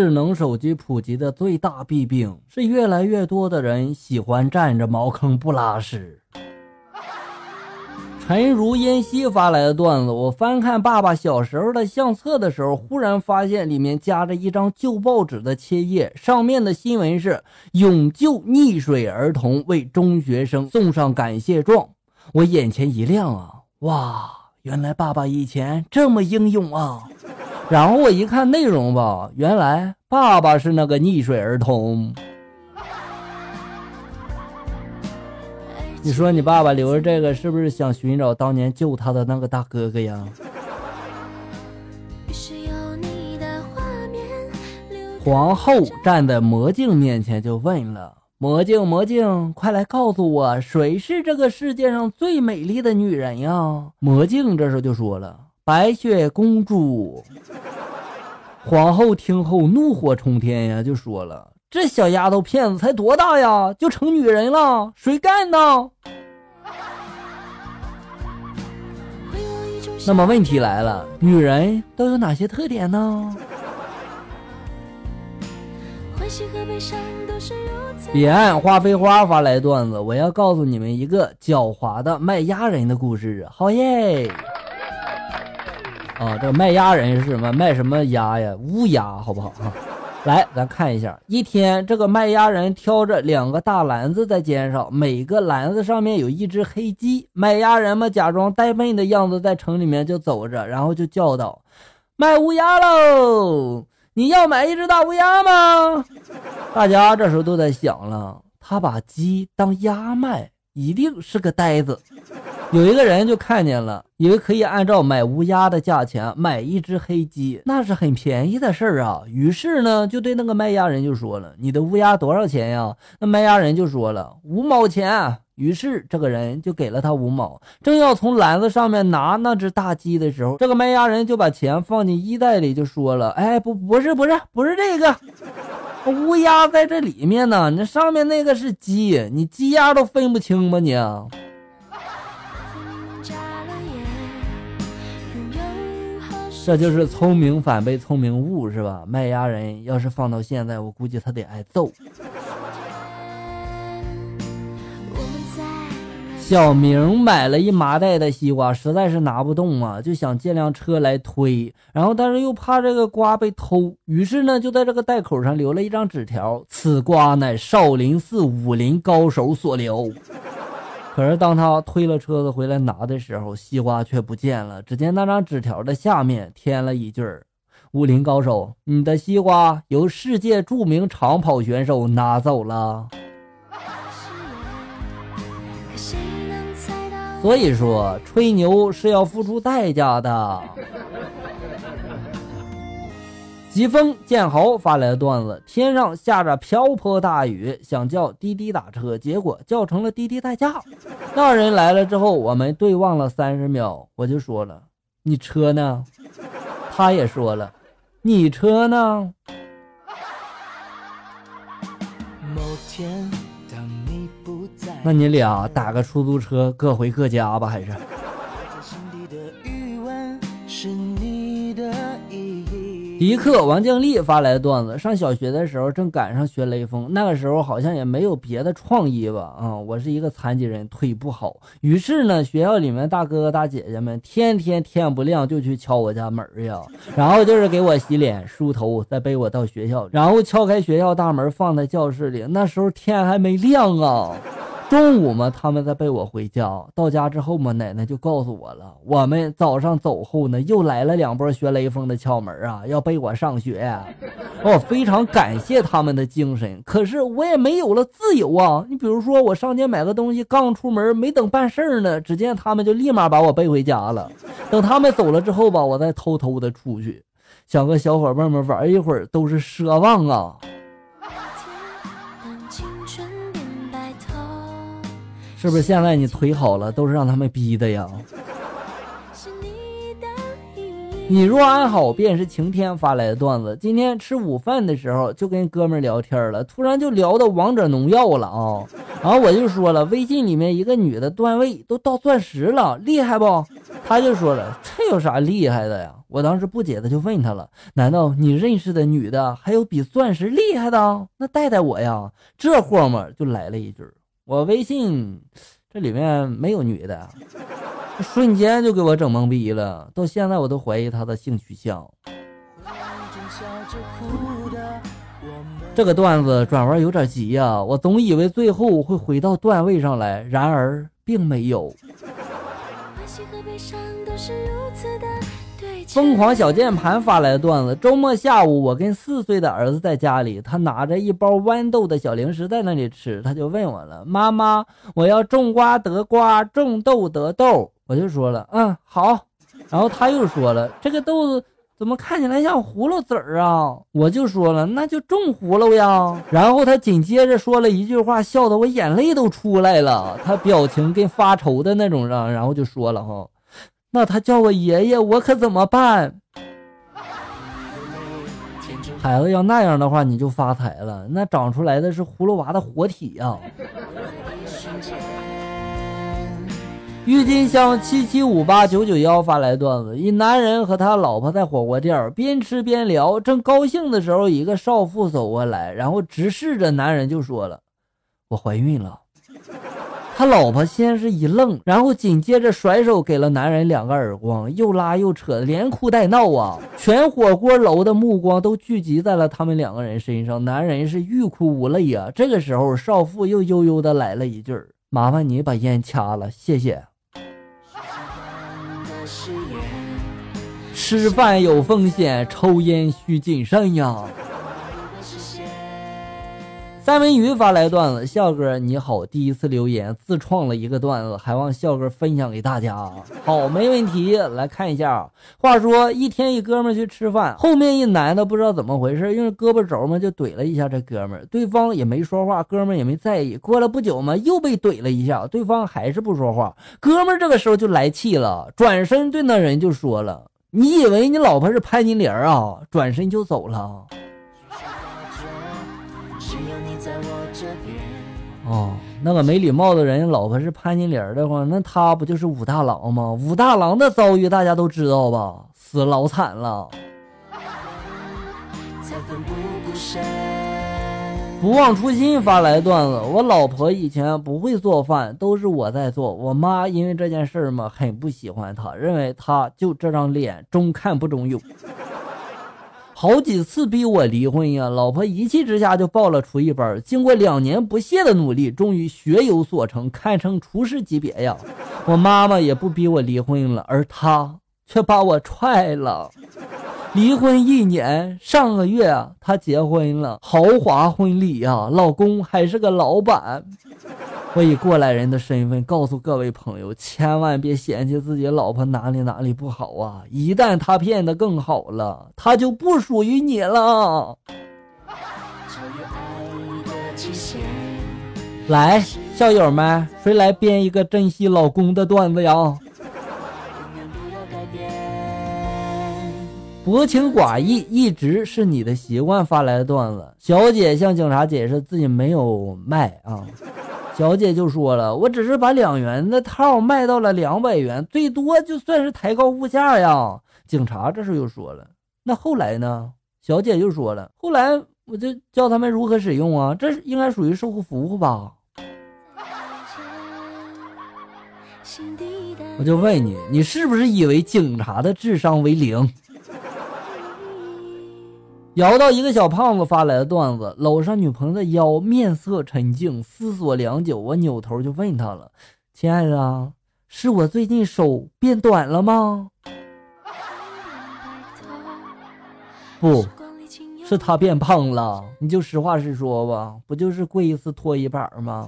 智能手机普及的最大弊病是，越来越多的人喜欢占着茅坑不拉屎。陈如烟溪发来的段子，我翻看爸爸小时候的相册的时候，忽然发现里面夹着一张旧报纸的切页，上面的新闻是“永救溺水儿童为中学生送上感谢状”。我眼前一亮啊，哇，原来爸爸以前这么英勇啊！然后我一看内容吧，原来爸爸是那个溺水儿童。你说你爸爸留着这个，是不是想寻找当年救他的那个大哥哥呀？皇后站在魔镜面前就问了：“魔镜，魔镜，快来告诉我，谁是这个世界上最美丽的女人呀？”魔镜这时候就说了：“白雪公主。”皇后听后怒火冲天呀，就说了。这小丫头片子才多大呀，就成女人了？谁干的？那么问题来了，女人都有哪些特点呢？彼岸花飞花发来段子，我要告诉你们一个狡猾的卖鸭人的故事。好耶！啊，这个卖鸭人是什么？卖什么鸭呀？乌鸦，好不好啊？来，咱看一下。一天，这个卖鸭人挑着两个大篮子在肩上，每个篮子上面有一只黑鸡。卖鸭人嘛，假装呆笨的样子，在城里面就走着，然后就叫道：“卖乌鸦喽！你要买一只大乌鸦吗？”大家这时候都在想了，他把鸡当鸭卖，一定是个呆子。有一个人就看见了，以为可以按照买乌鸦的价钱买一只黑鸡，那是很便宜的事儿啊。于是呢，就对那个卖鸭人就说了：“你的乌鸦多少钱呀？”那卖鸭人就说了：“五毛钱。”于是这个人就给了他五毛。正要从篮子上面拿那只大鸡的时候，这个卖鸭人就把钱放进衣袋里，就说了：“哎，不，不是，不是，不是这个，乌鸦在这里面呢。那上面那个是鸡，你鸡鸭都分不清吗你？”这就是聪明反被聪明误，是吧？卖鸭人要是放到现在，我估计他得挨揍。小明买了一麻袋的西瓜，实在是拿不动啊，就想借辆车来推，然后但是又怕这个瓜被偷，于是呢就在这个袋口上留了一张纸条：“此瓜乃少林寺武林高手所留。”可是当他推了车子回来拿的时候，西瓜却不见了。只见那张纸条的下面添了一句：“武林高手，你的西瓜由世界著名长跑选手拿走了。”所以说，吹牛是要付出代价的。疾风剑豪发来的段子：天上下着瓢泼大雨，想叫滴滴打车，结果叫成了滴滴代驾。那人来了之后，我们对望了三十秒，我就说了：“你车呢？”他也说了：“你车呢？”那你俩打个出租车，各回各家吧，还是？迪克王静丽发来的段子：上小学的时候正赶上学雷锋，那个时候好像也没有别的创意吧？啊，我是一个残疾人，腿不好。于是呢，学校里面大哥哥大姐姐们天天天不亮就去敲我家门呀，然后就是给我洗脸梳头，再背我到学校，然后敲开学校大门放在教室里。那时候天还没亮啊。中午嘛，他们在背我回家。到家之后嘛，奶奶就告诉我了。我们早上走后呢，又来了两波学雷锋的敲门啊，要背我上学。我非常感谢他们的精神，可是我也没有了自由啊。你比如说，我上街买个东西，刚出门没等办事呢，只见他们就立马把我背回家了。等他们走了之后吧，我再偷偷的出去，想和小伙伴们玩一会儿，都是奢望啊。是不是现在你腿好了，都是让他们逼的呀？你若安好，便是晴天。发来的段子，今天吃午饭的时候就跟哥们聊天了，突然就聊到王者荣耀了啊。然后我就说了，微信里面一个女的段位都到钻石了，厉害不？他就说了，这有啥厉害的呀？我当时不解的就问他了，难道你认识的女的还有比钻石厉害的？那带带我呀。这货嘛就来了一句，我微信这里面没有女的。瞬间就给我整懵逼了，到现在我都怀疑他的性取向。这个段子转弯有点急呀，我总以为最后会回到段位上来，然而并没有。疯狂小键盘发来的段子：周末下午，我跟四岁的儿子在家里，他拿着一包豌豆的小零食在那里吃，他就问我了：“妈妈，我要种瓜得瓜，种豆得豆。”我就说了：“嗯，好。”然后他又说了：“这个豆子怎么看起来像葫芦籽儿啊？”我就说了：“那就种葫芦呀。”然后他紧接着说了一句话，笑得我眼泪都出来了，他表情跟发愁的那种，然然后就说了：“哈。”那他叫我爷爷，我可怎么办？孩子要那样的话，你就发财了。那长出来的是葫芦娃的活体呀！郁金香七七五八九九幺发来段子：一男人和他老婆在火锅店边吃边聊，正高兴的时候，一个少妇走过来，然后直视着男人就说了：“我怀孕了。”他老婆先是一愣，然后紧接着甩手给了男人两个耳光，又拉又扯，连哭带闹啊！全火锅楼的目光都聚集在了他们两个人身上，男人是欲哭无泪啊！这个时候，少妇又悠悠的来了一句：“麻烦你把烟掐了，谢谢。”吃饭有风险，抽烟需谨慎呀。三文鱼发来段子，笑哥你好，第一次留言自创了一个段子，还望笑哥分享给大家。好，没问题，来看一下。话说一天一哥们去吃饭，后面一男的不知道怎么回事，用胳膊肘嘛就怼了一下这哥们，对方也没说话，哥们也没在意。过了不久嘛，又被怼了一下，对方还是不说话，哥们这个时候就来气了，转身对那人就说了：“你以为你老婆是潘金莲啊？”转身就走了。哦，那个没礼貌的人，老婆是潘金莲的话，那他不就是武大郎吗？武大郎的遭遇大家都知道吧？死老惨了。不忘初心发来段子，我老婆以前不会做饭，都是我在做。我妈因为这件事嘛，很不喜欢她，认为她就这张脸，中看不中用。好几次逼我离婚呀，老婆一气之下就报了厨艺班。经过两年不懈的努力，终于学有所成，堪称厨师级别呀。我妈妈也不逼我离婚了，而她却把我踹了。离婚一年，上个月她结婚了，豪华婚礼呀，老公还是个老板。我以过来人的身份告诉各位朋友，千万别嫌弃自己老婆哪里哪里不好啊！一旦她变得更好了，她就不属于你了。来，校友们，谁来编一个珍惜老公的段子呀？薄情寡义一直是你的习惯发来的段子。小姐向警察解释自己没有卖啊。小姐就说了：“我只是把两元的套卖到了两百元，最多就算是抬高物价呀。”警察这时候又说了：“那后来呢？”小姐又说了：“后来我就教他们如何使用啊，这应该属于售后服务吧？”我就问你，你是不是以为警察的智商为零？摇到一个小胖子发来的段子，搂上女朋友的腰，面色沉静，思索良久。我扭头就问他了：“亲爱的，是我最近手变短了吗？”不是他变胖了，你就实话实说吧，不就是跪一次拖一板吗？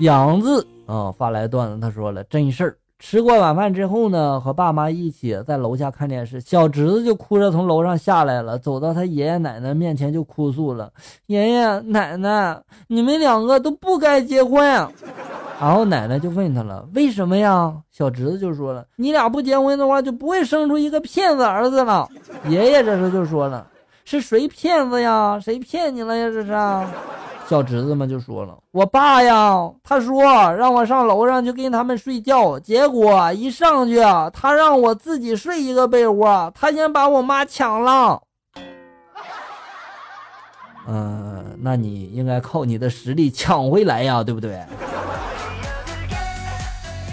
杨子啊发来段子，他说了真事儿。吃过晚饭之后呢，和爸妈一起在楼下看电视，小侄子就哭着从楼上下来了，走到他爷爷奶奶面前就哭诉了：“爷爷奶奶，你们两个都不该结婚。”然后奶奶就问他了：“为什么呀？”小侄子就说了：“你俩不结婚的话，就不会生出一个骗子儿子了。”爷爷这时就说了：“是谁骗子呀？谁骗你了呀？这是？”小侄子们就说了：“我爸呀，他说让我上楼上去跟他们睡觉，结果一上去，他让我自己睡一个被窝，他先把我妈抢了。”嗯，那你应该靠你的实力抢回来呀，对不对？